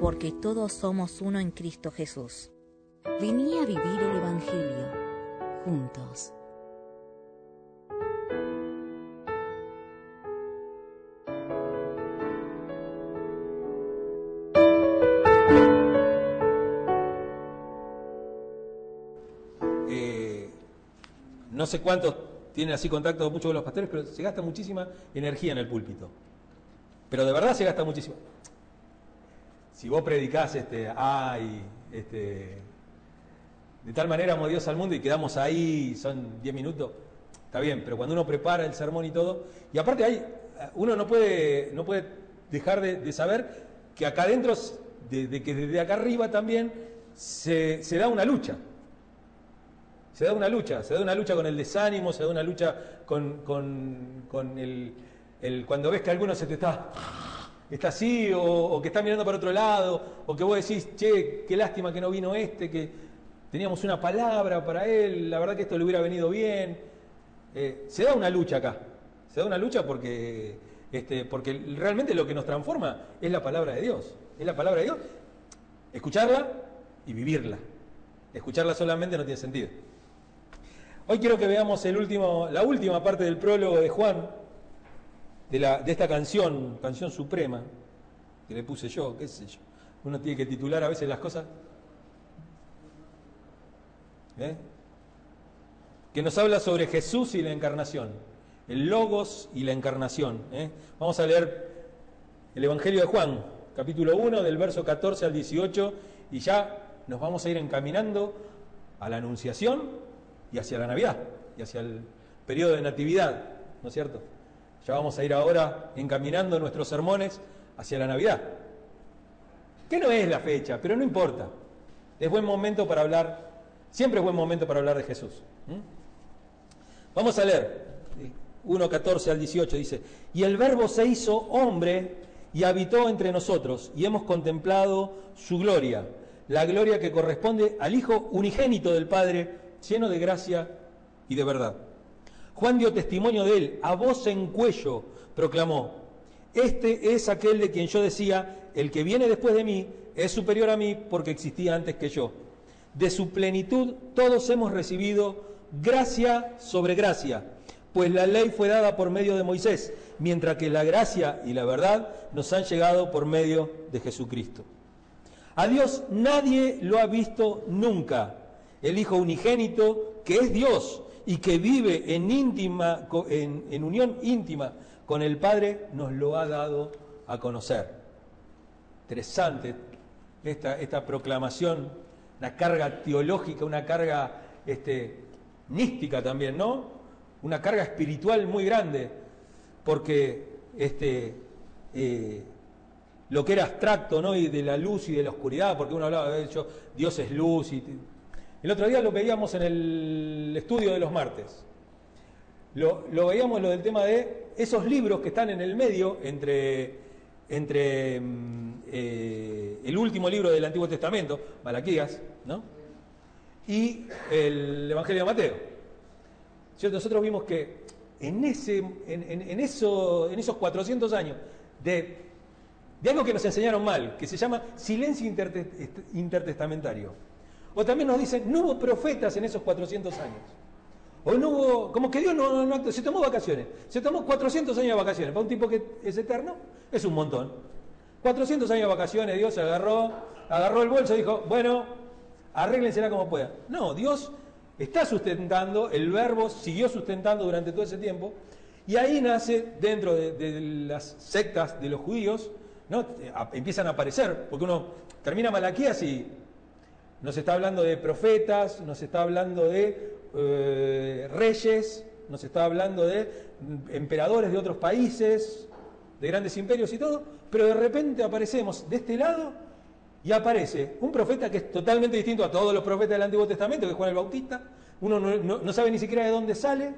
Porque todos somos uno en Cristo Jesús. Vení a vivir el Evangelio juntos. Eh, no sé cuántos tienen así contacto con muchos de los pastores, pero se gasta muchísima energía en el púlpito. Pero de verdad se gasta muchísima. Si vos predicás, este, ay, este, de tal manera amó Dios al mundo y quedamos ahí, son 10 minutos, está bien, pero cuando uno prepara el sermón y todo, y aparte hay, uno no puede, no puede dejar de, saber que acá adentro, de, que desde acá arriba también se, se da una lucha. Se da una lucha, se da una lucha con el desánimo, se da una lucha con, con, con el, el, cuando ves que alguno se te está, está así, o, que está mirando para otro lado, o que vos decís, che, qué lástima que no vino este, que teníamos una palabra para él, la verdad que esto le hubiera venido bien. Eh, se da una lucha acá, se da una lucha porque, este, porque realmente lo que nos transforma es la palabra de Dios, es la palabra de Dios. Escucharla y vivirla. Escucharla solamente no tiene sentido. Hoy quiero que veamos el último, la última parte del prólogo de Juan, de, la, de esta canción, canción suprema, que le puse yo, qué sé yo. Uno tiene que titular a veces las cosas. ¿Eh? Que nos habla sobre Jesús y la encarnación, el logos y la encarnación. ¿eh? Vamos a leer el Evangelio de Juan, capítulo 1, del verso 14 al 18, y ya nos vamos a ir encaminando a la Anunciación y hacia la Navidad, y hacia el periodo de Natividad, ¿no es cierto? Ya vamos a ir ahora encaminando nuestros sermones hacia la Navidad. Que no es la fecha, pero no importa. Es buen momento para hablar, siempre es buen momento para hablar de Jesús. Vamos a leer 1.14 al 18, dice, y el verbo se hizo hombre y habitó entre nosotros, y hemos contemplado su gloria, la gloria que corresponde al Hijo unigénito del Padre, lleno de gracia y de verdad. Juan dio testimonio de él, a voz en cuello proclamó, este es aquel de quien yo decía, el que viene después de mí es superior a mí porque existía antes que yo. De su plenitud todos hemos recibido gracia sobre gracia, pues la ley fue dada por medio de Moisés, mientras que la gracia y la verdad nos han llegado por medio de Jesucristo. A Dios nadie lo ha visto nunca el Hijo unigénito, que es Dios y que vive en, íntima, en, unión íntima con el Padre, nos lo ha dado a conocer. Interesante esta, esta proclamación, una carga teológica, una carga este, mística también, ¿no? Una carga espiritual muy grande, porque este, eh, lo que era abstracto, ¿no? Y de la luz y de la oscuridad, porque uno hablaba de hecho, Dios es luz y el otro día lo veíamos en el estudio de los martes. Lo, veíamos lo del tema de esos libros que están en el medio entre, entre eh, el último libro del Antiguo Testamento, Malaquías, ¿no? y el Evangelio de Mateo. Nosotros vimos que en, esos 400 años de algo que nos enseñaron mal, que se llama silencio intertestamentario, o también nos dicen, no hubo profetas en esos 400 años. O no hubo, como que Dios no, no, se tomó vacaciones. Se tomó 400 años de vacaciones. Para un tipo que es eterno, es un montón. 400 años de vacaciones, Dios se agarró, agarró el bolso y dijo, bueno, arréglensela como puedan. No, Dios está sustentando, el verbo siguió sustentando durante todo ese tiempo, y ahí nace, dentro de, de las sectas de los judíos, ¿no? empiezan a aparecer, porque uno termina Malaquías y nos está hablando de profetas, nos está hablando de eh, reyes, nos está hablando de emperadores de otros países, de grandes imperios y todo, pero de repente aparecemos de este lado y aparece un profeta que es totalmente distinto a todos los profetas del Antiguo Testamento, que es Juan el Bautista. Uno no, sabe ni siquiera de dónde sale.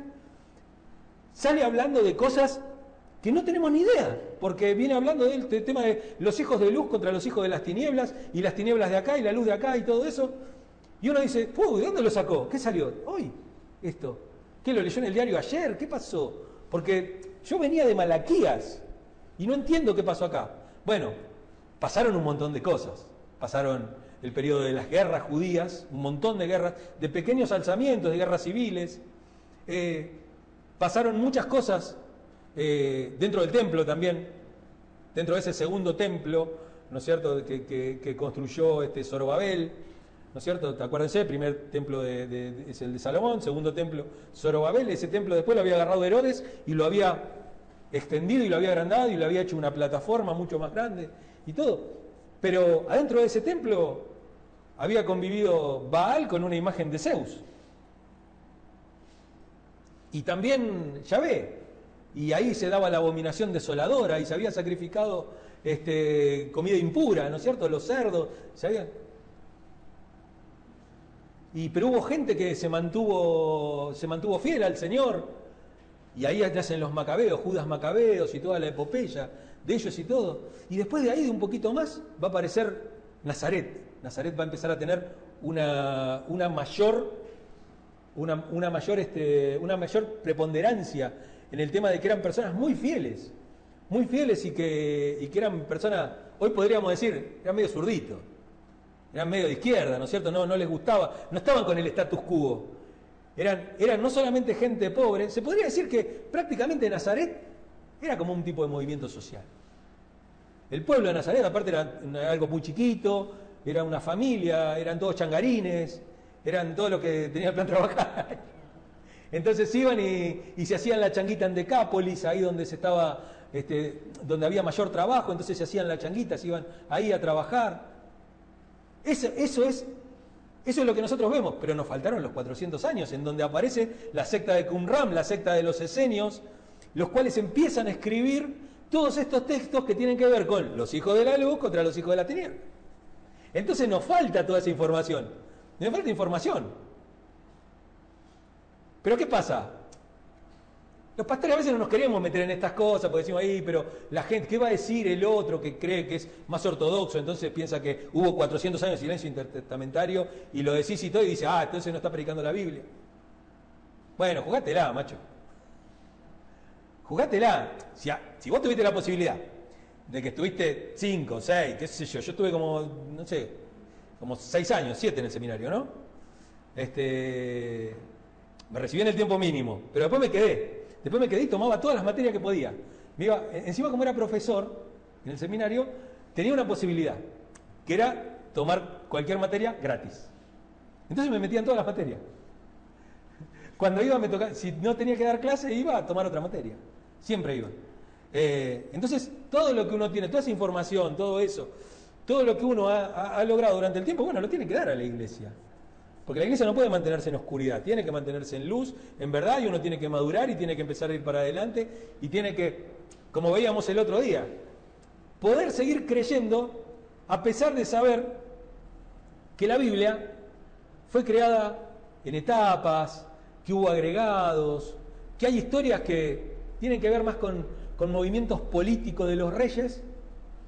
Sale hablando de cosas que no tenemos ni idea, porque viene hablando del, tema de los hijos de luz contra los hijos de las tinieblas, y las tinieblas de acá y la luz de acá y todo eso. Y uno dice, ¿de dónde lo sacó? ¿Qué salió? Hoy, esto. ¿Qué lo leyó en el diario ayer? ¿Qué pasó? Porque yo venía de Malaquías y no entiendo qué pasó acá. Bueno, pasaron un montón de cosas. Pasaron el periodo de las guerras judías, un montón de guerras, de pequeños alzamientos, de guerras civiles. Eh, pasaron muchas cosas eh, dentro del templo también, dentro de ese segundo templo, ¿no es cierto?, que, construyó este Zorobabel, ¿no es cierto? Acuérdense, el primer templo es el de Salomón, segundo templo Zorobabel, ese templo después lo había agarrado Herodes y lo había extendido y lo había agrandado y lo había hecho una plataforma mucho más grande y todo. Pero adentro de ese templo había convivido Baal con una imagen de Zeus. Y también Yahvé. Y ahí se daba la abominación desoladora y se había sacrificado este, comida impura, ¿no es cierto? Los cerdos. Y, pero hubo gente que se mantuvo, se mantuvo fiel al Señor. Y ahí hacen los macabeos, Judas Macabeos y toda la epopeya de ellos y todo. Y después de ahí, de un poquito más, va a aparecer Nazaret. Nazaret va a empezar a tener una, una mayor, una, una, mayor, este, una mayor preponderancia en el tema de que eran personas muy fieles, muy fieles y que, y que eran personas, hoy podríamos decir, eran medio zurditos, eran medio de izquierda, ¿no es cierto? No, no les gustaba, no estaban con el status quo. Eran, eran no solamente gente pobre, se podría decir que prácticamente Nazaret era como un tipo de movimiento social. El pueblo de Nazaret, aparte, era algo muy chiquito, era una familia, eran todos changarines, eran todo lo que tenía el plan trabajar. Entonces iban y, se hacían la changuita en Decápolis, ahí donde se estaba, este, donde había mayor trabajo, entonces se hacían la changuita, se iban ahí a trabajar. Eso, eso, es, eso es lo que nosotros vemos, pero nos faltaron los 400 años, en donde aparece la secta de Qumran, la secta de los esenios, los cuales empiezan a escribir todos estos textos que tienen que ver con los hijos de la luz contra los hijos de la tiniebla. Entonces nos falta toda esa información. Nos falta información. Pero ¿qué pasa? Los pastores a veces no nos queremos meter en estas cosas porque decimos ahí, pero la gente, ¿qué va a decir el otro que cree que es más ortodoxo? Entonces piensa que hubo 400 años de silencio intertestamentario y lo decís y todo y dice, ah, entonces no está predicando la Biblia. Bueno, jugátela, macho. Jugátela. Si, si vos tuviste la posibilidad de que estuviste 5, 6, qué sé yo, yo estuve como, no sé, como 6 años, 7 en el seminario, ¿no? Este, me recibí en el tiempo mínimo, pero después me quedé. Después me quedé y tomaba todas las materias que podía. Me iba, encima como era profesor en el seminario, tenía una posibilidad, que era tomar cualquier materia gratis. Entonces me metía en todas las materias. Cuando iba, me tocaba, si no tenía que dar clase, iba a tomar otra materia. Siempre iban. Eh, entonces, todo lo que uno tiene, toda esa información, todo eso, todo lo que uno ha, logrado durante el tiempo, bueno, lo tiene que dar a la iglesia. Porque la iglesia no puede mantenerse en oscuridad, tiene que mantenerse en luz, en verdad, y uno tiene que madurar y tiene que empezar a ir para adelante y tiene que, como veíamos el otro día, poder seguir creyendo a pesar de saber que la Biblia fue creada en etapas, que hubo agregados, que hay historias que tienen que ver más con, movimientos políticos de los reyes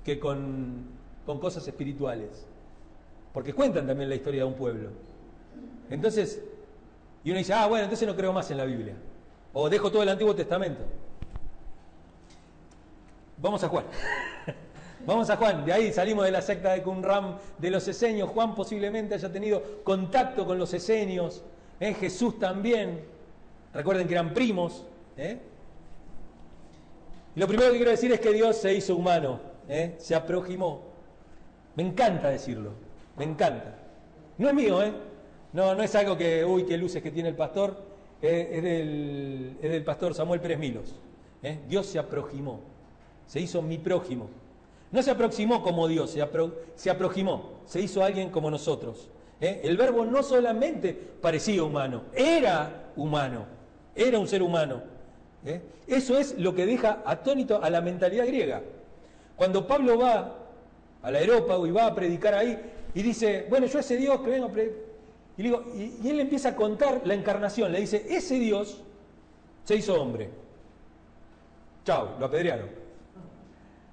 que con, cosas espirituales. Porque cuentan también la historia de un pueblo. Entonces, y uno dice, ah, bueno, entonces no creo más en la Biblia. O dejo todo el Antiguo Testamento. Vamos a Juan. Vamos a Juan. De ahí salimos de la secta de Qumran, de los esenios. Juan posiblemente haya tenido contacto con los esenios. ¿eh? Jesús también. Recuerden que eran primos. ¿eh? Y lo primero que quiero decir es que Dios se hizo humano, ¿eh? se aproximó. Me encanta decirlo, me encanta. No es mío, ¿eh? No, no es algo que, uy, qué luces que tiene el pastor, eh, es, del, es, pastor Samuel Pérez Milos. ¿eh? Dios se aproximó, se hizo mi prójimo. No se aproximó como Dios, se, se aproximó, se hizo alguien como nosotros. ¿eh? El verbo no solamente parecía humano, era humano, era un ser humano. Eso es lo que deja atónito a la mentalidad griega. Cuando Pablo va al aerópago y va a predicar ahí y dice, bueno, yo ese Dios que vengo a predicar. Y, digo, y, él empieza a contar la encarnación, le dice, ese Dios se hizo hombre. Chao, lo apedrearon.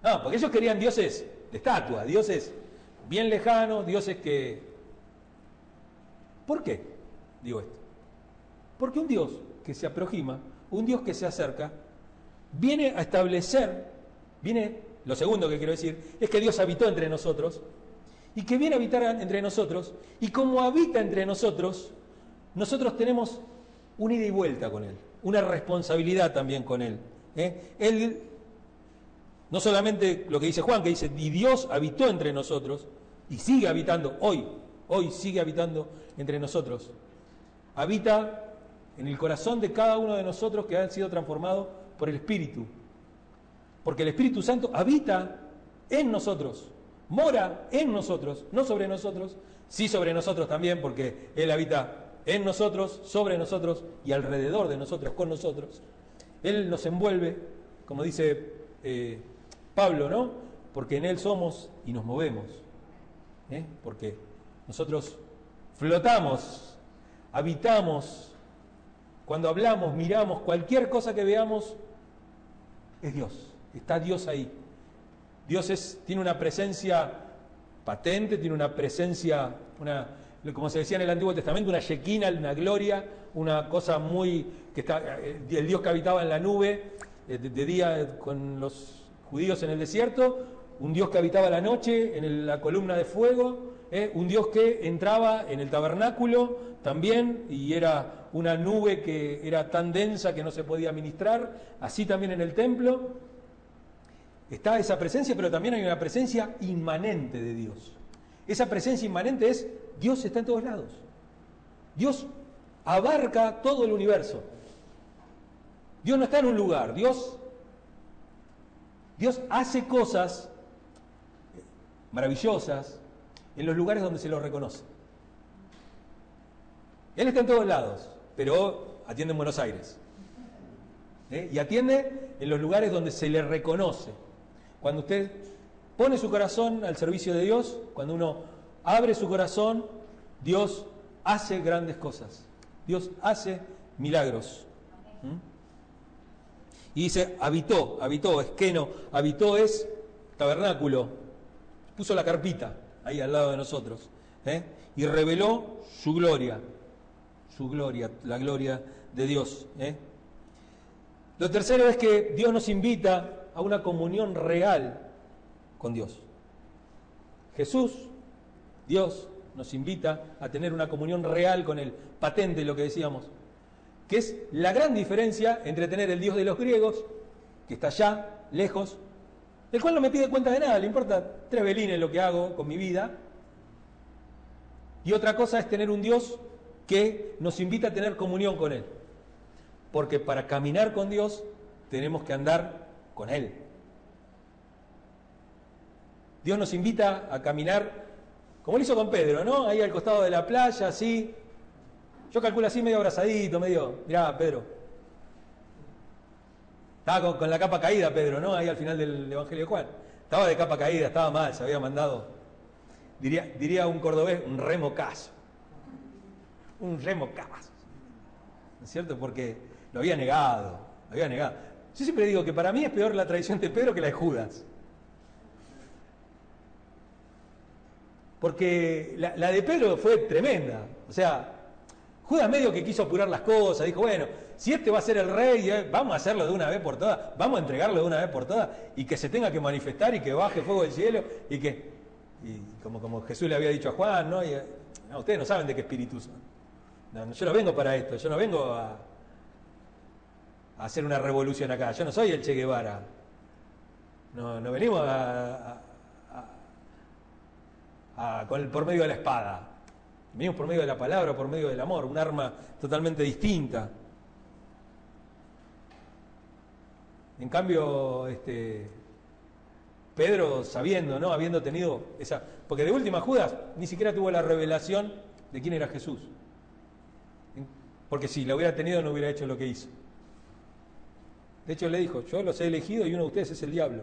No, porque ellos querían dioses de estatua, dioses bien lejanos, dioses que... ¿Por qué digo esto? Porque un Dios que se aproxima, un Dios que se acerca, viene a establecer, viene, lo segundo que quiero decir, es que Dios habitó entre nosotros y que viene a habitar entre nosotros y como habita entre nosotros, nosotros tenemos una ida y vuelta con Él, una responsabilidad también con Él. ¿eh? Él, no solamente lo que dice Juan, que dice, y Dios habitó entre nosotros y sigue habitando hoy, hoy sigue habitando entre nosotros. Habita en el corazón de cada uno de nosotros que han sido transformados por el Espíritu. Porque el Espíritu Santo habita en nosotros, mora en nosotros, no sobre nosotros, sí sobre nosotros también, porque Él habita en nosotros, sobre nosotros y alrededor de nosotros, con nosotros. Él nos envuelve, como dice eh, Pablo, ¿no? Porque en Él somos y nos movemos. ¿eh? Porque nosotros flotamos, habitamos, cuando hablamos, miramos, cualquier cosa que veamos, es Dios, está Dios ahí. Dios tiene una presencia patente, tiene una presencia, una, como se decía en el Antiguo Testamento, una shequina, una gloria, una cosa muy, que está, eh, el Dios que habitaba en la nube, eh, de, día con los judíos en el desierto, un Dios que habitaba la noche en la columna de fuego, eh, un Dios que entraba en el tabernáculo también y era una nube que era tan densa que no se podía ministrar, así también en el templo. Está esa presencia, pero también hay una presencia inmanente de Dios. Esa presencia inmanente es Dios está en todos lados. Dios abarca todo el universo. Dios no está en un lugar, Dios Dios hace cosas maravillosas en los lugares donde se lo reconoce. Él está en todos lados, pero atiende en Buenos Aires. ¿eh? Y atiende en los lugares donde se le reconoce. Cuando usted pone su corazón al servicio de Dios, cuando uno abre su corazón, Dios hace grandes cosas. Dios hace milagros. ¿Mm? Y dice, habitó, habitó, es que no, habitó es tabernáculo. Puso la carpita ahí al lado de nosotros. ¿eh? Y reveló su gloria, su gloria, la gloria de Dios. ¿eh? Lo tercero es que Dios nos invita a una comunión real con Dios. Jesús, Dios, nos invita a tener una comunión real con Él, patente lo que decíamos, que es la gran diferencia entre tener el Dios de los griegos, que está allá, lejos, el cual no me pide cuenta de nada, le importa tres velines lo que hago con mi vida, y otra cosa es tener un Dios que nos invita a tener comunión con Él, porque para caminar con Dios tenemos que andar con Él. Dios nos invita a caminar como lo hizo con Pedro, ¿no? Ahí al costado de la playa, así. Yo calculo así medio abrazadito, medio. Mirá, Pedro. Estaba con, la capa caída, Pedro, ¿no? Ahí al final del Evangelio de Juan. Estaba de capa caída, estaba mal, se había mandado. Diría, diría un cordobés, un remocazo. Un remocazo. ¿No es cierto? Porque lo había negado, lo había negado. Yo siempre digo que para mí es peor la traición de Pedro que la de Judas. Porque la, de Pedro fue tremenda. O sea, Judas medio que quiso apurar las cosas, dijo, bueno, si este va a ser el rey, eh, vamos a hacerlo de una vez por todas, vamos a entregarlo de una vez por todas y que se tenga que manifestar y que baje fuego del cielo y que, y como, Jesús le había dicho a Juan, ¿no? Eh, ustedes no saben de qué espíritu son. yo no vengo para esto, yo no vengo a, hacer una revolución acá, yo no soy el Che Guevara. No, no venimos por medio de la espada. Venimos por medio de la palabra, por medio del amor, un arma totalmente distinta. En cambio, este, Pedro, sabiendo, ¿no? Habiendo tenido esa. Porque de última Judas ni siquiera tuvo la revelación de quién era Jesús. Porque si la hubiera tenido no hubiera hecho lo que hizo. De hecho le dijo, yo los he elegido y uno de ustedes es el diablo.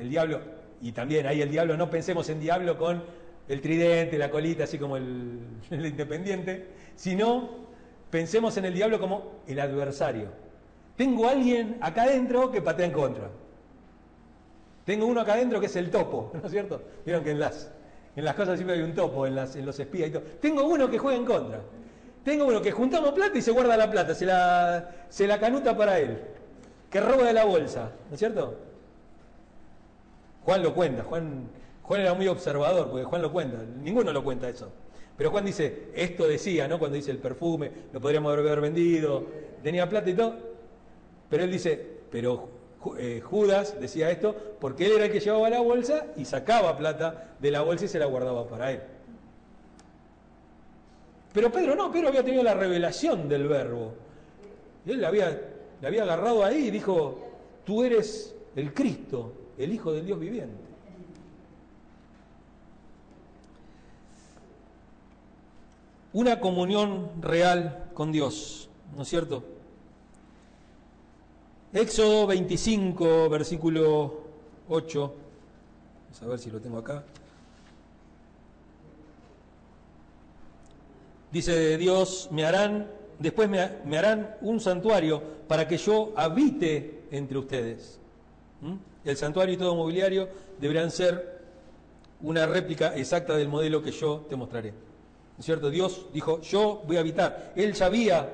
El diablo, y también ahí el diablo, no pensemos en diablo con el tridente, la colita, así como el, independiente, sino pensemos en el diablo como el adversario. Tengo alguien acá adentro que patea en contra. Tengo uno acá adentro que es el topo, ¿no es cierto? Vieron que en las, en las cosas siempre hay un topo, en, las, en los espías y todo. Tengo uno que juega en contra. Tengo uno que juntamos plata y se guarda la plata, se la, se la canuta para él, que roba de la bolsa, ¿no es cierto? Juan lo cuenta, Juan, Juan era muy observador, porque Juan lo cuenta, ninguno lo cuenta eso. Pero Juan dice, esto decía, ¿no? Cuando dice el perfume, lo podríamos haber vendido, tenía plata y todo. Pero él dice, pero eh, Judas decía esto porque él era el que llevaba la bolsa y sacaba plata de la bolsa y se la guardaba para él. Pero Pedro no, Pedro había tenido la revelación del verbo. él le había, le había agarrado ahí y dijo, tú eres el Cristo, el Hijo del Dios viviente. Una comunión real con Dios, ¿no es cierto? Éxodo 25, versículo 8. Vamos a ver si lo tengo acá. Dice Dios, me harán, después me, harán un santuario para que yo habite entre ustedes. ¿Mm? El santuario y todo mobiliario deberán ser una réplica exacta del modelo que yo te mostraré. ¿No es cierto? Dios dijo, yo voy a habitar. Él ya había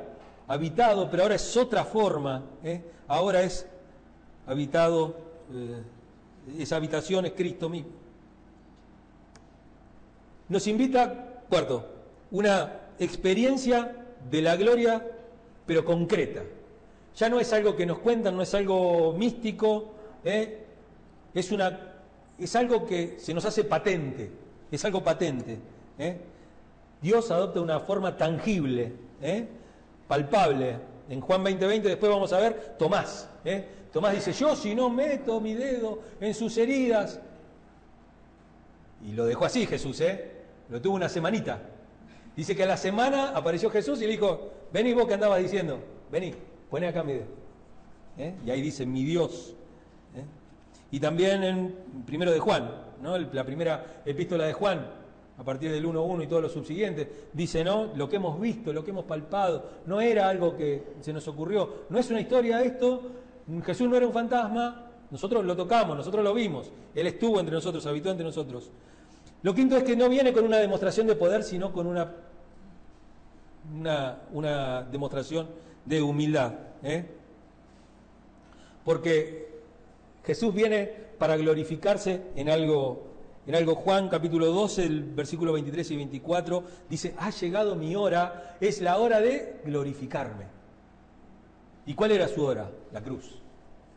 habitado, pero ahora es otra forma. ¿eh? Ahora es habitado, eh, esa habitación es Cristo mismo. Nos invita, cuarto, una experiencia de la gloria, pero concreta. Ya no es algo que nos cuentan, no es algo místico, ¿eh? es, algo que se nos hace patente, es algo patente. ¿eh? Dios adopta una forma tangible, ¿eh? palpable. En Juan 20:20 después vamos a ver Tomás. Tomás dice, yo si no meto mi dedo en sus heridas, y lo dejó así Jesús, ¿eh? lo tuvo una semanita, Dice que a la semana apareció Jesús y le dijo, vení vos que andabas diciendo, vení, poné acá mi dedo. ¿Eh? Y ahí dice, mi Dios. ¿Eh? Y también en primero de Juan, ¿no? la primera epístola de Juan, a partir del 1.1 y todos los subsiguientes, dice, ¿no? Lo que hemos visto, lo que hemos palpado, no era algo que se nos ocurrió, no es una historia esto, Jesús no era un fantasma, nosotros lo tocamos, nosotros lo vimos, Él estuvo entre nosotros, habitó entre nosotros. Lo quinto es que no viene con una demostración de poder, sino con una, una, demostración de humildad. ¿eh? Porque Jesús viene para glorificarse en algo, en algo. Juan capítulo 12, el versículo 23 y 24, dice, ha llegado mi hora, es la hora de glorificarme. ¿Y cuál era su hora? La cruz.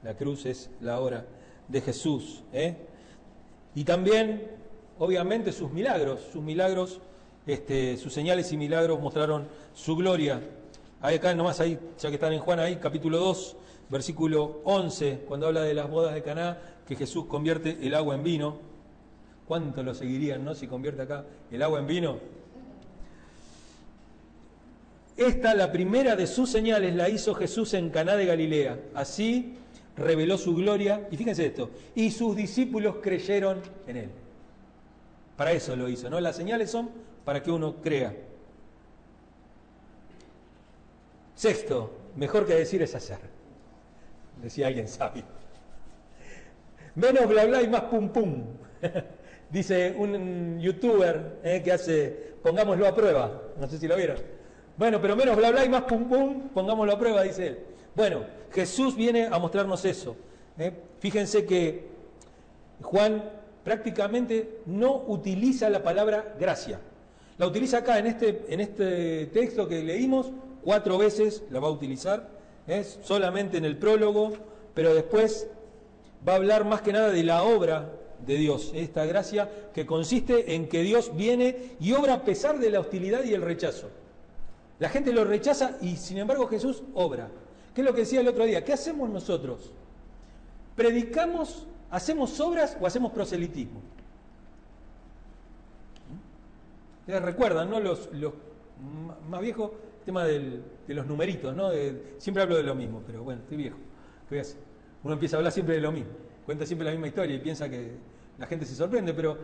La cruz es la hora de Jesús. ¿eh? Y también obviamente sus milagros, sus milagros, este, sus señales y milagros mostraron su gloria. Ahí acá nomás ahí, ya que están en Juan ahí, capítulo 2, versículo 11, cuando habla de las bodas de Caná, que Jesús convierte el agua en vino. ¿Cuánto lo seguirían, no? Si convierte acá el agua en vino. Esta, la primera de sus señales, la hizo Jesús en Caná de Galilea. Así reveló su gloria. Y fíjense esto, y sus discípulos creyeron en él. Para eso lo hizo, ¿no? Las señales son para que uno crea. Sexto, mejor que decir es hacer. Decía alguien sabio. Menos bla bla y más pum pum. Dice un youtuber eh, que hace, pongámoslo a prueba. No sé si lo vieron. Bueno, pero menos bla bla y más pum pum, pongámoslo a prueba, dice él. Bueno, Jesús viene a mostrarnos eso. Eh. Fíjense que Juan prácticamente no utiliza la palabra gracia. La utiliza acá en este, en este texto que leímos, cuatro veces la va a utilizar, es solamente en el prólogo, pero después va a hablar más que nada de la obra de Dios, esta gracia que consiste en que Dios viene y obra a pesar de la hostilidad y el rechazo. La gente lo rechaza y sin embargo Jesús obra. ¿Qué es lo que decía el otro día? ¿Qué hacemos nosotros? Predicamos ¿Hacemos obras o hacemos proselitismo? ¿Mm? Recuerdan, ¿no? Los, más viejos, tema de los numeritos, ¿no? siempre hablo de lo mismo, pero bueno, estoy viejo. Uno empieza a hablar siempre de lo mismo. cuenta siempre la misma historia y piensa que la gente se sorprende, pero,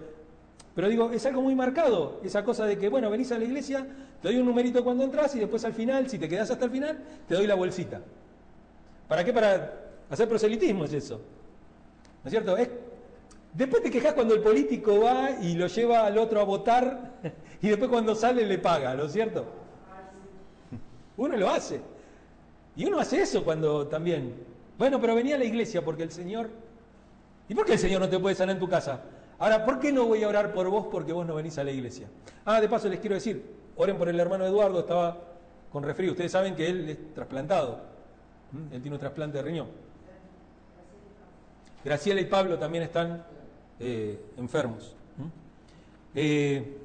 pero digo, es algo muy marcado, esa cosa de que, bueno, venís a la iglesia, te doy un numerito cuando entras y después al final, si te quedás hasta el final, te doy la bolsita. ¿Para qué? Para hacer proselitismo es eso. ¿No es cierto? Es, después te quejas cuando el político va y lo lleva al otro a votar y después cuando sale le paga, ¿no es cierto? Uno lo hace. Y uno hace eso cuando también. Bueno, pero venía a la iglesia porque el Señor. ¿Y por qué el Señor no te puede sanar en tu casa? Ahora, ¿por qué no voy a orar por vos porque vos no venís a la iglesia? Ah, de paso les quiero decir, oren por el hermano Eduardo, estaba con refrío. Ustedes saben que él es trasplantado. ¿Mm? Él tiene un trasplante de riñón. Graciela y Pablo también están eh, enfermos. Eh,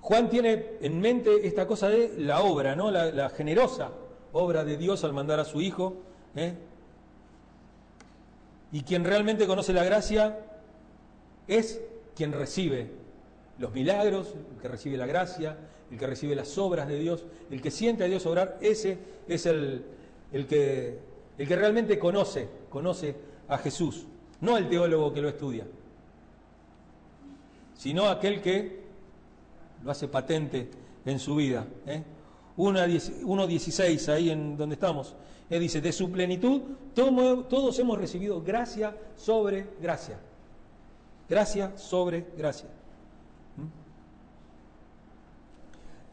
Juan tiene en mente esta cosa de la obra, ¿no? la, generosa obra de Dios al mandar a su Hijo. ¿eh? Y quien realmente conoce la gracia es quien recibe los milagros, el que recibe la gracia, el que recibe las obras de Dios, el que siente a Dios obrar, ese es el, el, que, el que realmente conoce, conoce a Jesús, no el teólogo que lo estudia, sino aquel que lo hace patente en su vida. ¿eh? 1.16, ahí en donde estamos, él dice, de su plenitud todos hemos recibido gracia sobre gracia. Gracia sobre gracia. ¿Mm?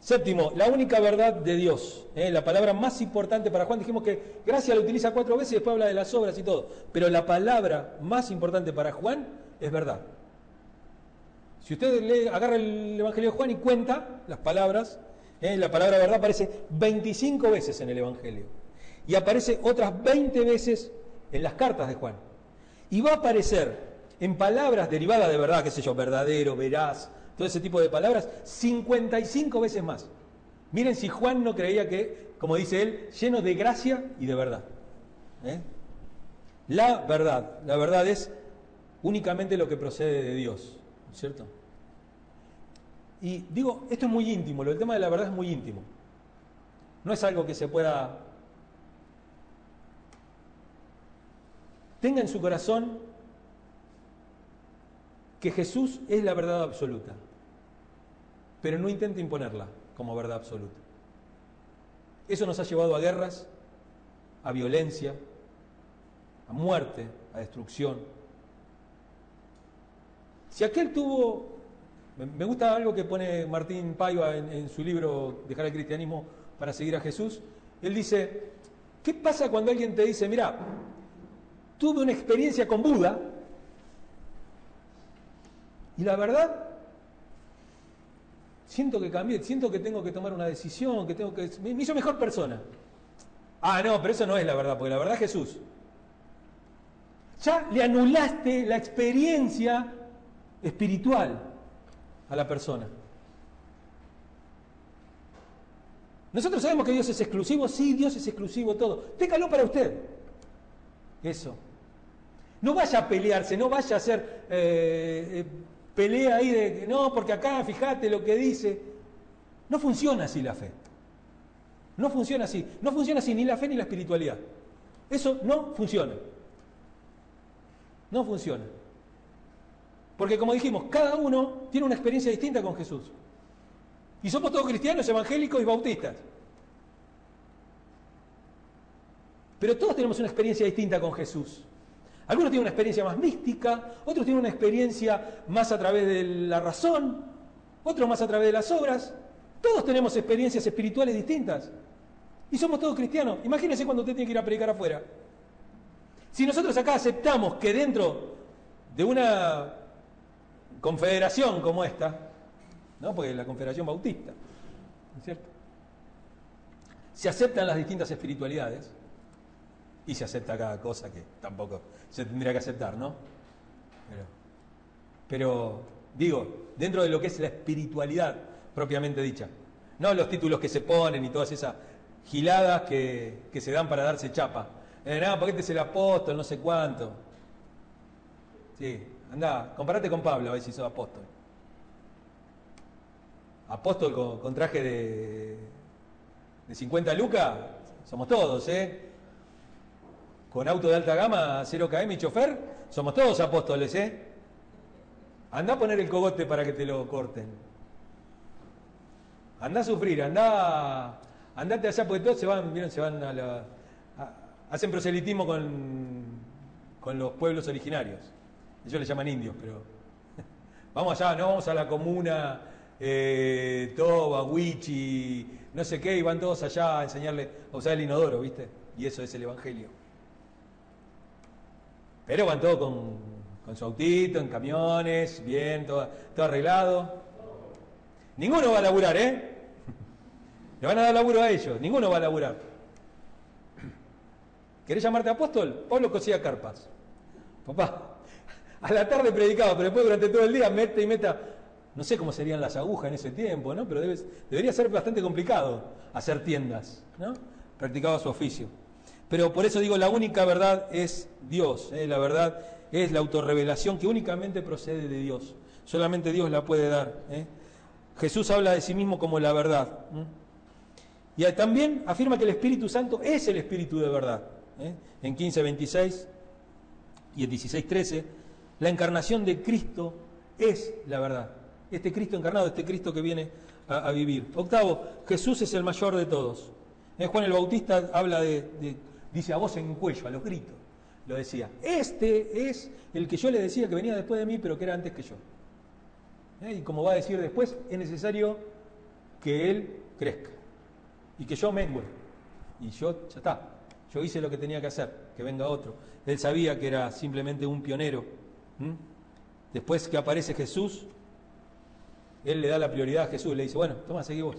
Séptimo, la única verdad de Dios. ¿eh? La palabra más importante para Juan, dijimos que gracia la utiliza cuatro veces y después habla de las obras y todo. Pero la palabra más importante para Juan es verdad. Si usted lee, agarra el Evangelio de Juan y cuenta las palabras, ¿eh? la palabra verdad aparece 25 veces en el Evangelio. Y aparece otras 20 veces en las cartas de Juan. Y va a aparecer en palabras derivadas de verdad, qué sé yo, verdadero, veraz, todo ese tipo de palabras, 55 veces más. Miren si Juan no creía que, como dice él, lleno de gracia y de verdad. ¿eh? La verdad, la verdad es únicamente lo que procede de Dios. ¿cierto? Y digo, esto es muy íntimo, el tema de la verdad es muy íntimo. No es algo que se pueda... Tenga en su corazón que Jesús es la verdad absoluta, pero no intente imponerla como verdad absoluta. Eso nos ha llevado a guerras, a violencia, a muerte, a destrucción, si aquel tuvo, me gusta algo que pone Martín Paiva en, su libro Dejar el cristianismo para seguir a Jesús, él dice, ¿qué pasa cuando alguien te dice, mira, tuve una experiencia con Buda y la verdad, siento que cambié, siento que tengo que tomar una decisión, que tengo que... Me hizo mejor persona. Ah, no, pero eso no es la verdad, porque la verdad es Jesús. Ya le anulaste la experiencia espiritual a la persona. Nosotros sabemos que Dios es exclusivo, sí, Dios es exclusivo todo. Téngalo para usted. Eso. No vaya a pelearse, no vaya a hacer eh, eh, pelea ahí de no, porque acá, fíjate lo que dice. No funciona así la fe. No funciona así. No funciona así ni la fe ni la espiritualidad. Eso no funciona. No funciona. Porque como dijimos, cada uno tiene una experiencia distinta con Jesús. Y somos todos cristianos, evangélicos y bautistas. Pero todos tenemos una experiencia distinta con Jesús. Algunos tienen una experiencia más mística, otros tienen una experiencia más a través de la razón, otros más a través de las obras. Todos tenemos experiencias espirituales distintas. Y somos todos cristianos. Imagínense cuando usted tiene que ir a predicar afuera. Si nosotros acá aceptamos que dentro de una confederación como esta, ¿no? porque es la confederación bautista, ¿no es cierto? Se aceptan las distintas espiritualidades y se acepta cada cosa que tampoco se tendría que aceptar, ¿no? Pero, pero digo, dentro de lo que es la espiritualidad propiamente dicha, no los títulos que se ponen y todas esas giladas que, que se dan para darse chapa. Eh, nada, porque este es el apóstol, no sé cuánto. Sí, Anda, comparate con Pablo a ver si sos apóstol. Apóstol con, traje de, de 50 lucas, somos todos, ¿eh? con auto de alta gama, 0 km y chofer, somos todos apóstoles, ¿eh? Anda a poner el cogote para que te lo corten. Anda a sufrir, anda, andate allá, porque todos se van, ¿vieron? se van a la. A, hacen proselitismo con, con los pueblos originarios. Ellos le llaman indios, pero. vamos allá, no vamos a la comuna, eh, Toba, Huichi, no sé qué, y van todos allá a enseñarle a usar el inodoro, ¿viste? Y eso es el Evangelio. Pero van con, con, su autito, en camiones, bien, todo, todo arreglado. Ninguno va a laburar, ¿eh? Le van a dar laburo a ellos, ninguno va a laburar. ¿Querés llamarte apóstol? Pablo cosía carpas. Papá, a la tarde predicaba, pero después durante todo el día mete y meta. No sé cómo serían las agujas en ese tiempo, ¿no? Pero debería ser bastante complicado hacer tiendas, ¿no? Practicaba su oficio. Pero por eso digo, la única verdad es Dios, ¿eh? la verdad es la autorrevelación que únicamente procede de Dios. Solamente Dios la puede dar. ¿eh? Jesús habla de sí mismo como la verdad. Y también afirma que el Espíritu Santo es el Espíritu de verdad. ¿eh? En 15, 26 y en 16, 13, la encarnación de Cristo es la verdad. Este Cristo encarnado, este Cristo que viene a, vivir. Octavo, Jesús es el mayor de todos. Juan el Bautista habla de dice a voz en cuello, a los gritos. Lo decía, este es el que yo le decía que venía después de mí, pero que era antes que yo. ¿Eh? Y como va a decir después, es necesario que él crezca y que yo mengüe. Y yo, ya está, yo hice lo que tenía que hacer, que venga otro. Él sabía que era simplemente un pionero. Después que aparece Jesús, él le da la prioridad a Jesús, le dice, bueno, toma, seguí vos.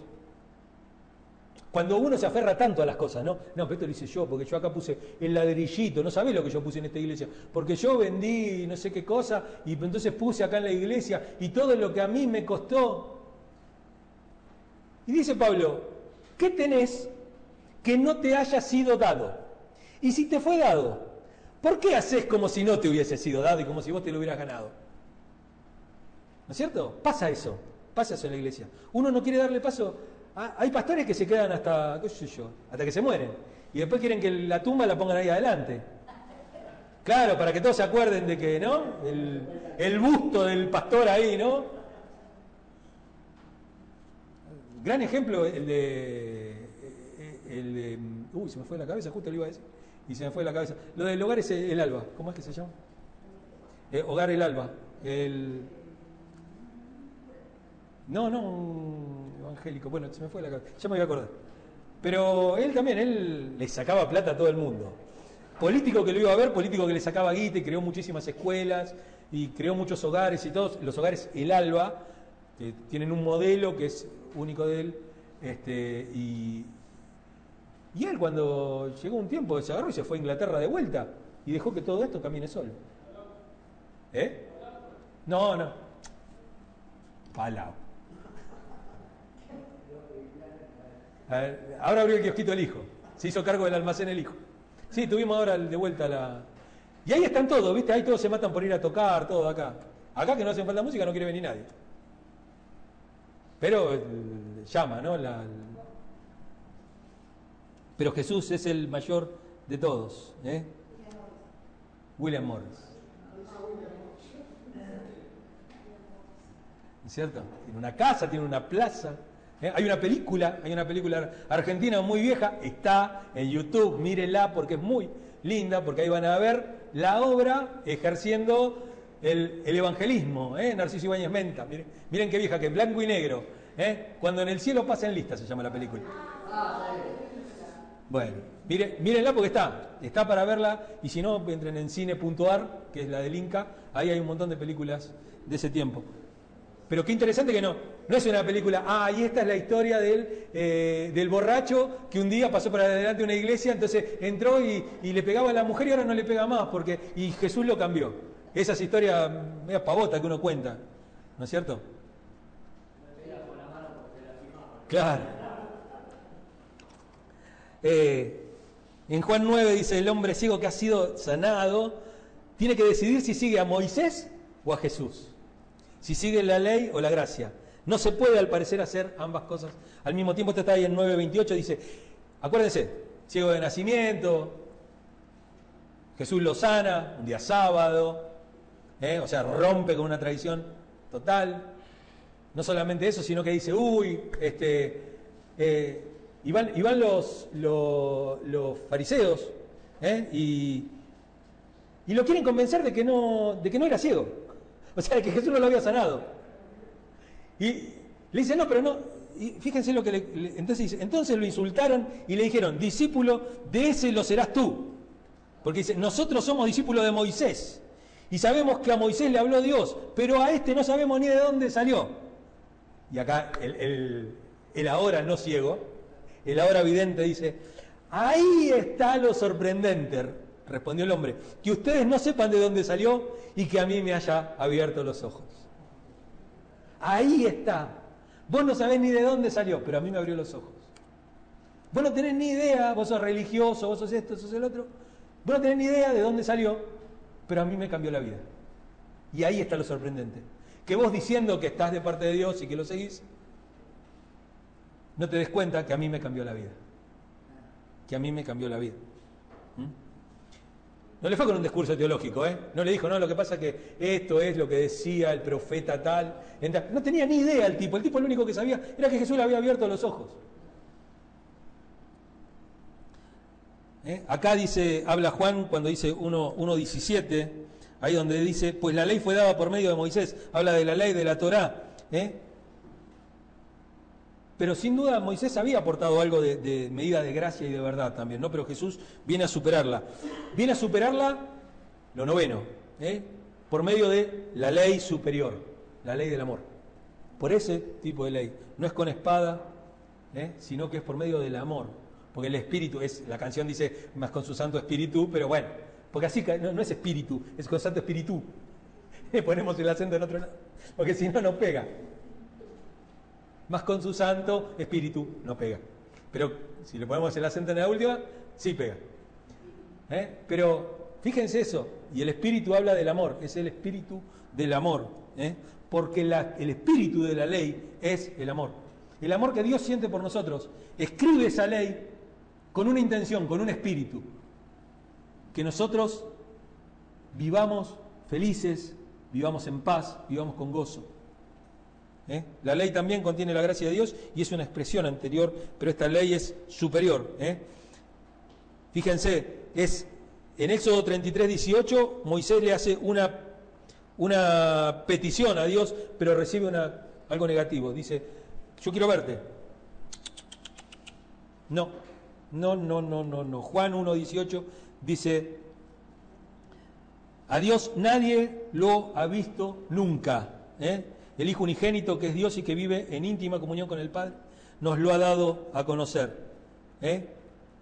Cuando uno se aferra tanto a las cosas, ¿no? No, pero esto lo hice yo, porque yo acá puse el ladrillito, no sabés lo que yo puse en esta iglesia, porque yo vendí no sé qué cosa y entonces puse acá en la iglesia y todo lo que a mí me costó. Y dice Pablo, ¿qué tenés que no te haya sido dado? Y si te fue dado, ¿por qué haces como si no te hubiese sido dado y como si vos te lo hubieras ganado? ¿No es cierto? Pasa eso, pasa eso en la iglesia. Uno no quiere darle paso Ah, hay pastores que se quedan hasta, qué sé yo, hasta que se mueren. Y después quieren que la tumba la pongan ahí adelante. Claro, para que todos se acuerden de que, ¿no? El, busto del pastor ahí, ¿no? Gran ejemplo el de, el de... Uy, se me fue de la cabeza, justo lo iba a decir. Y se me fue de la cabeza. Lo del hogar es el alba. ¿Cómo es que se llama? Eh, hogar el alba. El... No, no, bueno, se me fue la cabeza, ya me voy a acordar. Pero él también, él le sacaba plata a todo el mundo. Político que lo iba a ver, político que le sacaba guita y creó muchísimas escuelas y creó muchos hogares y todos. Los hogares El Alba, que tienen un modelo que es único de él. Este, y, y él cuando llegó un tiempo se agarró y se fue a Inglaterra de vuelta y dejó que todo esto camine solo. ¿Eh? No, no. Palau. Ahora abrió el kiosquito el hijo. Se hizo cargo del almacén el hijo. Sí, tuvimos ahora de vuelta la... Y ahí están todos, ¿viste? Ahí todos se matan por ir a tocar, todo acá. Acá que no hacen falta música no quiere venir nadie. Pero eh, llama, ¿no? Pero Jesús es el mayor de todos. ¿eh? William Morris. ¿Cierto? Tiene una casa, tiene una plaza. ¿eh? Hay una película, hay una película argentina muy vieja, está en YouTube, mírenla porque es muy linda, porque ahí van a ver la obra ejerciendo el, evangelismo, ¿eh? Narciso Ibáñez Menta, miren, qué vieja, que en blanco y negro, ¿eh? cuando en el cielo pasa en lista se llama la película. Bueno, miren, mírenla porque está, está para verla y si no, entren en cine.ar, que es la del Inca, ahí hay un montón de películas de ese tiempo. Pero qué interesante que no, no es una película, ah, y esta es la historia del, eh, del borracho que un día pasó por adelante de una iglesia, entonces entró y, y, le pegaba a la mujer y ahora no le pega más, porque y Jesús lo cambió. Esa Esas historias mm, media pavota que uno cuenta, ¿no es cierto? Claro. Eh, en Juan 9 dice, el hombre ciego que ha sido sanado, tiene que decidir si sigue a Moisés o a Jesús si sigue la ley o la gracia. No se puede, al parecer, hacer ambas cosas al mismo tiempo. Esto está ahí en 9.28, dice, acuérdense, ciego de nacimiento, Jesús lo sana, un día sábado, ¿eh? o sea, rompe con una tradición total. No solamente eso, sino que dice, uy, este, eh, y, van, los, fariseos ¿eh? y, y, lo quieren convencer de que no, de que no era ciego. o sea, que Jesús no lo había sanado. Y le dice, no, pero no, y fíjense lo que le, entonces dice, entonces lo insultaron y le dijeron, discípulo de ese lo serás tú. Porque dice, nosotros somos discípulos de Moisés y sabemos que a Moisés le habló Dios, pero a este no sabemos ni de dónde salió. Y acá el, el ahora no ciego, el ahora vidente dice, ahí está lo sorprendente, respondió el hombre, que ustedes no sepan de dónde salió y que a mí me haya abierto los ojos. Ahí está. Vos no sabés ni de dónde salió, pero a mí me abrió los ojos. Vos no tenés ni idea, vos sos religioso, vos sos esto, sos el otro. Vos no tenés ni idea de dónde salió, pero a mí me cambió la vida. Y ahí está lo sorprendente. Que vos diciendo que estás de parte de Dios y que lo seguís, no te des cuenta que a mí me cambió la vida. Que a mí me cambió la vida. ¿Mm? No le fue con un discurso teológico, ¿eh? No le dijo, no, lo que pasa es que esto es lo que decía el profeta tal. No tenía ni idea el tipo. El tipo lo único que sabía era que Jesús le había abierto los ojos. ¿Eh? Acá dice, habla Juan cuando dice 1.17, ahí donde dice, pues la ley fue dada por medio de Moisés, habla de la ley de la Torá. ¿eh? Pero sin duda Moisés había aportado algo de, medida de gracia y de verdad también, ¿no? Pero Jesús viene a superarla. Viene a superarla, lo noveno, ¿eh? por medio de la ley superior, la ley del amor. Por ese tipo de ley. No es con espada, ¿eh? sino que es por medio del amor. Porque el espíritu, es, la canción dice más con su santo espíritu, pero bueno, porque así no, es espíritu, es con santo espíritu. Ponemos el acento en otro lado, porque si no, no pega más con su santo espíritu no pega. Pero si le ponemos el acento en la última, sí pega. ¿Eh? Pero fíjense eso, y el espíritu habla del amor, es el espíritu del amor, ¿eh? porque el espíritu de la ley es el amor. El amor que Dios siente por nosotros escribe esa ley con una intención, con un espíritu, que nosotros vivamos felices, vivamos en paz, vivamos con gozo. ¿Eh? La ley también contiene la gracia de Dios y es una expresión anterior, pero esta ley es superior. ¿eh? Fíjense, es en Éxodo 33, 18, Moisés le hace una, una petición a Dios, pero recibe una, algo negativo. Dice, yo quiero verte. No, no, no, no, no, no. Juan 1, 18 dice, a Dios nadie lo ha visto nunca. ¿eh? El Hijo unigénito que es Dios y que vive en íntima comunión con el Padre, nos lo ha dado a conocer. ¿eh?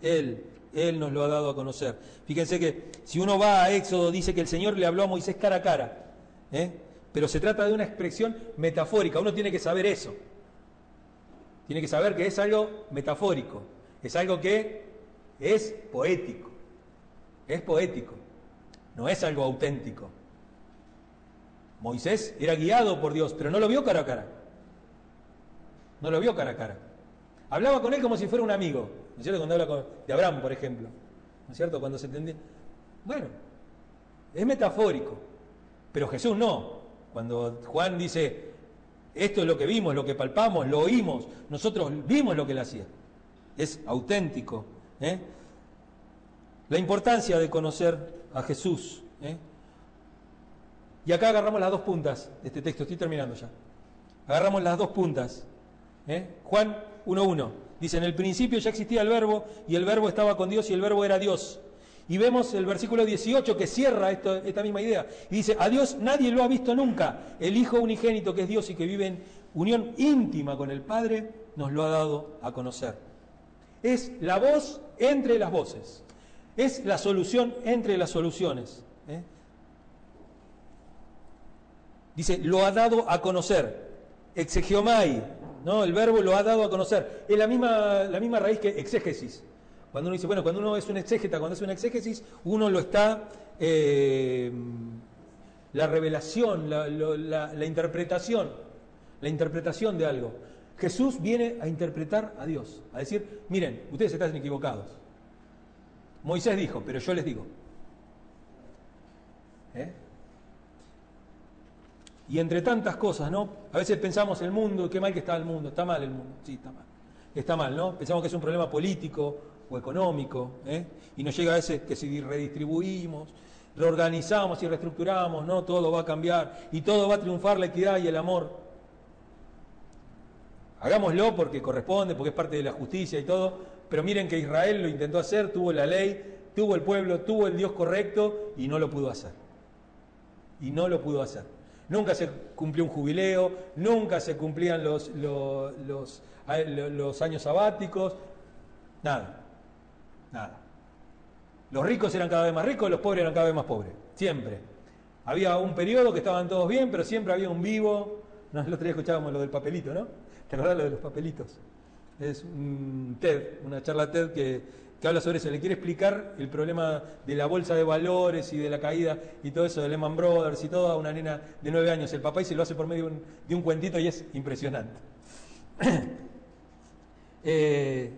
Él, Él nos lo ha dado a conocer. Fíjense que si uno va a Éxodo, dice que el Señor le habló a Moisés cara a cara. ¿eh? Pero se trata de una expresión metafórica. Uno tiene que saber eso. Tiene que saber que es algo metafórico. Es algo que es poético. Es poético. No es algo auténtico. Moisés era guiado por Dios, pero no lo vio cara a cara. No lo vio cara a cara. Hablaba con él como si fuera un amigo. ¿No es cierto? Cuando habla con, de Abraham, por ejemplo. ¿No es cierto? Cuando se entendía. Bueno, es metafórico. Pero Jesús no. Cuando Juan dice, esto es lo que vimos, lo que palpamos, lo oímos, nosotros vimos lo que él hacía. Es auténtico. ¿eh? La importancia de conocer a Jesús. ¿eh? Y acá agarramos las dos puntas de este texto, estoy terminando ya. Agarramos las dos puntas. ¿eh? Juan 1.1 dice, en el principio ya existía el verbo y el verbo estaba con Dios y el verbo era Dios. Y vemos el versículo 18 que cierra esta misma idea. Y dice, a Dios nadie lo ha visto nunca. El Hijo unigénito que es Dios y que vive en unión íntima con el Padre, nos lo ha dado a conocer. Es la voz entre las voces. Es la solución entre las soluciones. ¿eh? Dice, lo ha dado a conocer. Exegeomai, ¿no? El verbo lo ha dado a conocer. Es la misma, la misma raíz que exégesis. Cuando uno dice, bueno, cuando uno es un exégeta, cuando es un exégesis, uno lo está. Eh, la revelación, la, interpretación, la interpretación de algo. Jesús viene a interpretar a Dios, a decir, miren, ustedes están equivocados. Moisés dijo, pero yo les digo. ¿eh? Y entre tantas cosas, ¿no? A veces pensamos el mundo, qué mal que está el mundo. Está mal el mundo, sí, está mal. Está mal, ¿no? Pensamos que es un problema político o económico, ¿eh? Y nos llega a veces que si redistribuimos, reorganizamos y reestructuramos, ¿no? Todo va a cambiar y todo va a triunfar la equidad y el amor. Hagámoslo porque corresponde, porque es parte de la justicia y todo, pero miren que Israel lo intentó hacer, tuvo la ley, tuvo el pueblo, tuvo el Dios correcto y no lo pudo hacer. Y no lo pudo hacer. Nunca se cumplió un jubileo, nunca se cumplían los, los, años sabáticos, nada, nada. Los ricos eran cada vez más ricos, los pobres eran cada vez más pobres, siempre. Había un periodo que estaban todos bien, pero siempre había un vivo. No, el escuchábamos lo del papelito, ¿no? ¿Te acordás lo de los papelitos? Es un TED, una charla TED que, que habla sobre eso, le quiere explicar el problema de la bolsa de valores y de la caída y todo eso de Lehman Brothers y todo a una nena de nueve años. El papá y se lo hace por medio de un, cuentito y es impresionante. Eh,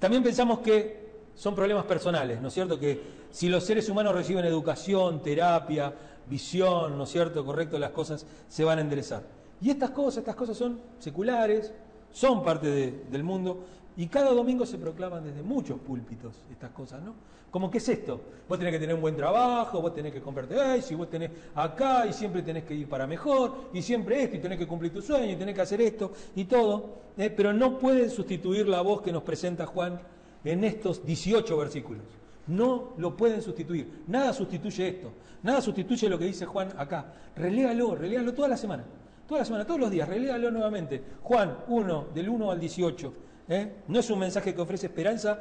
también pensamos que son problemas personales, ¿no es cierto? Que si los seres humanos reciben educación, terapia, visión, ¿no es cierto? Correcto, las cosas se van a enderezar. Y estas cosas, estas cosas son seculares, son parte del mundo, y cada domingo se proclaman desde muchos púlpitos estas cosas, ¿no? Como que es esto, vos tenés que tener un buen trabajo, vos tenés que comprarte ay, si vos tenés acá y siempre tenés que ir para mejor, y siempre esto, y tenés que cumplir tu sueño, y tenés que hacer esto, y todo, ¿eh? pero no pueden sustituir la voz que nos presenta Juan en estos 18 versículos. No lo pueden sustituir. Nada sustituye esto. Nada sustituye lo que dice Juan acá. Reléalo, reléalo toda la semana. Toda la semana, todos los días, reléalo nuevamente. Juan 1, del 1 al 18. ¿Eh? No es un mensaje que ofrece esperanza,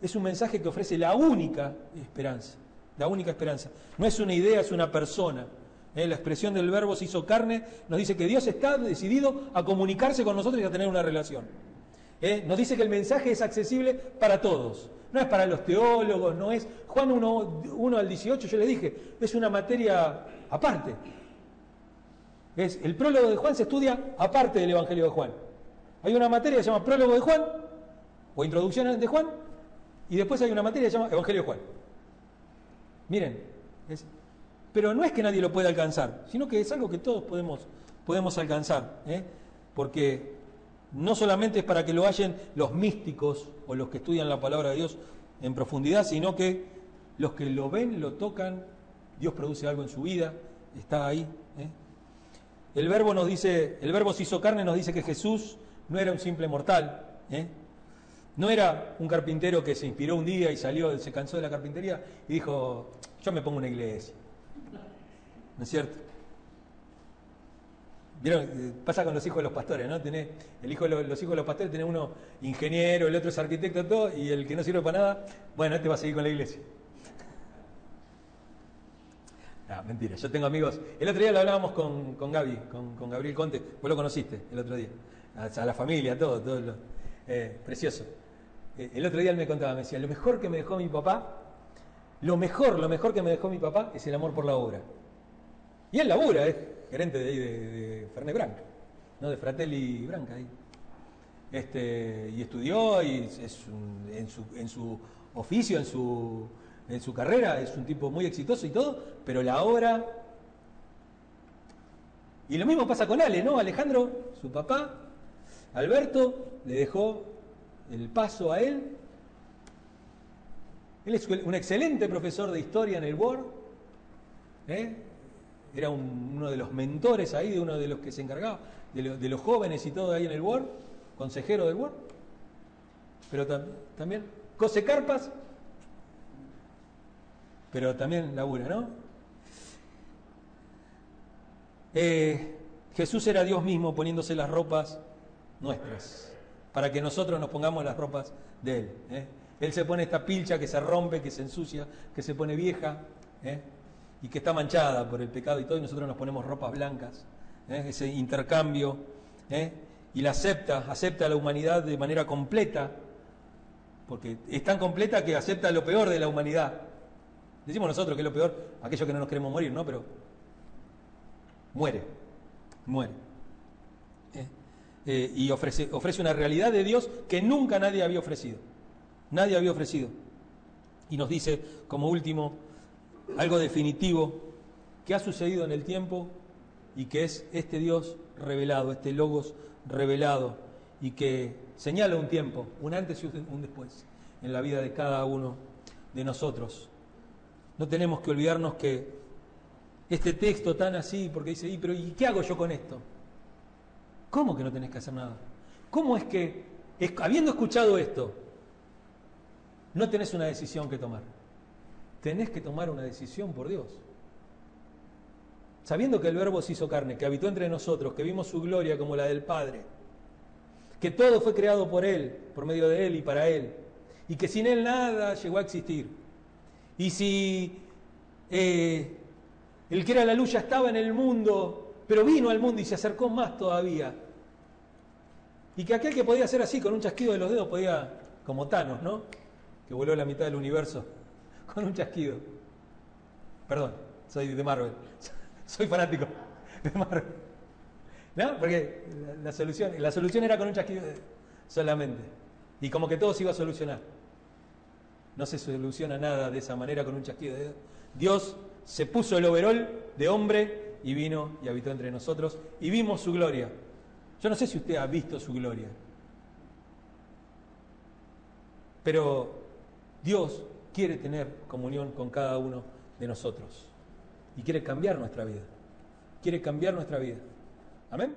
es un mensaje que ofrece la única esperanza, la única esperanza. No es una idea, es una persona. ¿eh? La expresión del verbo se hizo carne nos dice que Dios está decidido a comunicarse con nosotros y a tener una relación. ¿eh? Nos dice que el mensaje es accesible para todos. No es para los teólogos, no es... Juan 1, 1 al 18, yo le dije, es una materia aparte. Es, el prólogo de Juan se estudia aparte del Evangelio de Juan. Hay una materia que se llama Prólogo de Juan, o Introducción de Juan, y después hay una materia que se llama Evangelio de Juan. Miren, pero no es que nadie lo pueda alcanzar, sino que es algo que todos podemos, podemos alcanzar, ¿eh? porque no solamente es para que lo hallen los místicos o los que estudian la palabra de Dios en profundidad, sino que los que lo ven, lo tocan, Dios produce algo en su vida, está ahí. ¿eh? El verbo nos dice, el verbo se hizo carne nos dice que Jesús no era un simple mortal, ¿eh? no era un carpintero que se inspiró un día y salió, se cansó de la carpintería y dijo, yo me pongo una iglesia. ¿No es cierto? ¿Vieron? Eh, pasa con los hijos de los pastores, ¿no? Tenés, el hijo de los, hijos de los pastores tiene uno ingeniero, el otro es arquitecto, todo, y el que no sirve para nada, bueno, este va a seguir con la iglesia. Ah, mentira, yo tengo amigos. El otro día lo hablábamos con, con Gaby, con, con Gabriel Conte, vos lo conociste el otro día a, la familia, todo, todo lo, precioso. Eh, el otro día él me contaba, me decía, lo mejor que me dejó mi papá, lo mejor, lo mejor que me dejó mi papá es el amor por la obra. Y él labura, es gerente de, de, de Branca, ¿no? de Fratelli Branca ahí. Este, y estudió y en, su, en su oficio, en su, en su carrera, es un tipo muy exitoso y todo, pero la obra... Y lo mismo pasa con Ale, ¿no? Alejandro, su papá, Alberto le dejó el paso a él. Él es un excelente profesor de historia en el Word. ¿eh? Era uno de los mentores ahí, de uno de los que se encargaba, de, los jóvenes y todo ahí en el Word, consejero del Word. Pero también, cose carpas, pero también labura, ¿no? Eh, Jesús era Dios mismo poniéndose las ropas nuestras, para que nosotros nos pongamos las ropas de Él. ¿eh? Él se pone esta pilcha que se rompe, que se ensucia, que se pone vieja ¿eh? y que está manchada por el pecado y todo, y nosotros nos ponemos ropas blancas, ¿eh? ese intercambio, y la acepta, acepta a la humanidad de manera completa, porque es tan completa que acepta lo peor de la humanidad. Decimos nosotros que es lo peor, aquello que no nos queremos morir, ¿no? Pero muere, muere. Eh, y ofrece, ofrece una realidad de Dios que nunca nadie había ofrecido. Nadie había ofrecido. Y nos dice, como último, algo definitivo que ha sucedido en el tiempo y que es este Dios revelado, este Logos revelado y que señala un tiempo, un antes y un después en la vida de cada uno de nosotros. No tenemos que olvidarnos que este texto tan así, porque dice, ¿y, pero, ¿y qué hago yo con esto? ¿Cómo que no tenés que hacer nada? ¿Cómo es que, habiendo escuchado esto, no tenés una decisión que tomar? Tenés que tomar una decisión por Dios. Sabiendo que el Verbo se hizo carne, que habitó entre nosotros, que vimos su gloria como la del Padre, que todo fue creado por Él, por medio de Él y para Él, y que sin Él nada llegó a existir. Y si eh, el que era la luz ya estaba en el mundo, pero vino al mundo y se acercó más todavía, y que aquel que podía hacer así con un chasquido de los dedos podía, como Thanos, ¿no? Que voló la mitad del universo con un chasquido. Perdón, soy de Marvel, soy fanático de Marvel. ¿No? Porque la, solución, la solución era con un chasquido solamente. Y como que todo se iba a solucionar. No se soluciona nada de esa manera con un chasquido de dedos. Dios se puso el overol de hombre y vino y habitó entre nosotros y vimos su gloria. Yo no sé si usted ha visto su gloria, pero Dios quiere tener comunión con cada uno de nosotros y quiere cambiar nuestra vida. Quiere cambiar nuestra vida. Amén.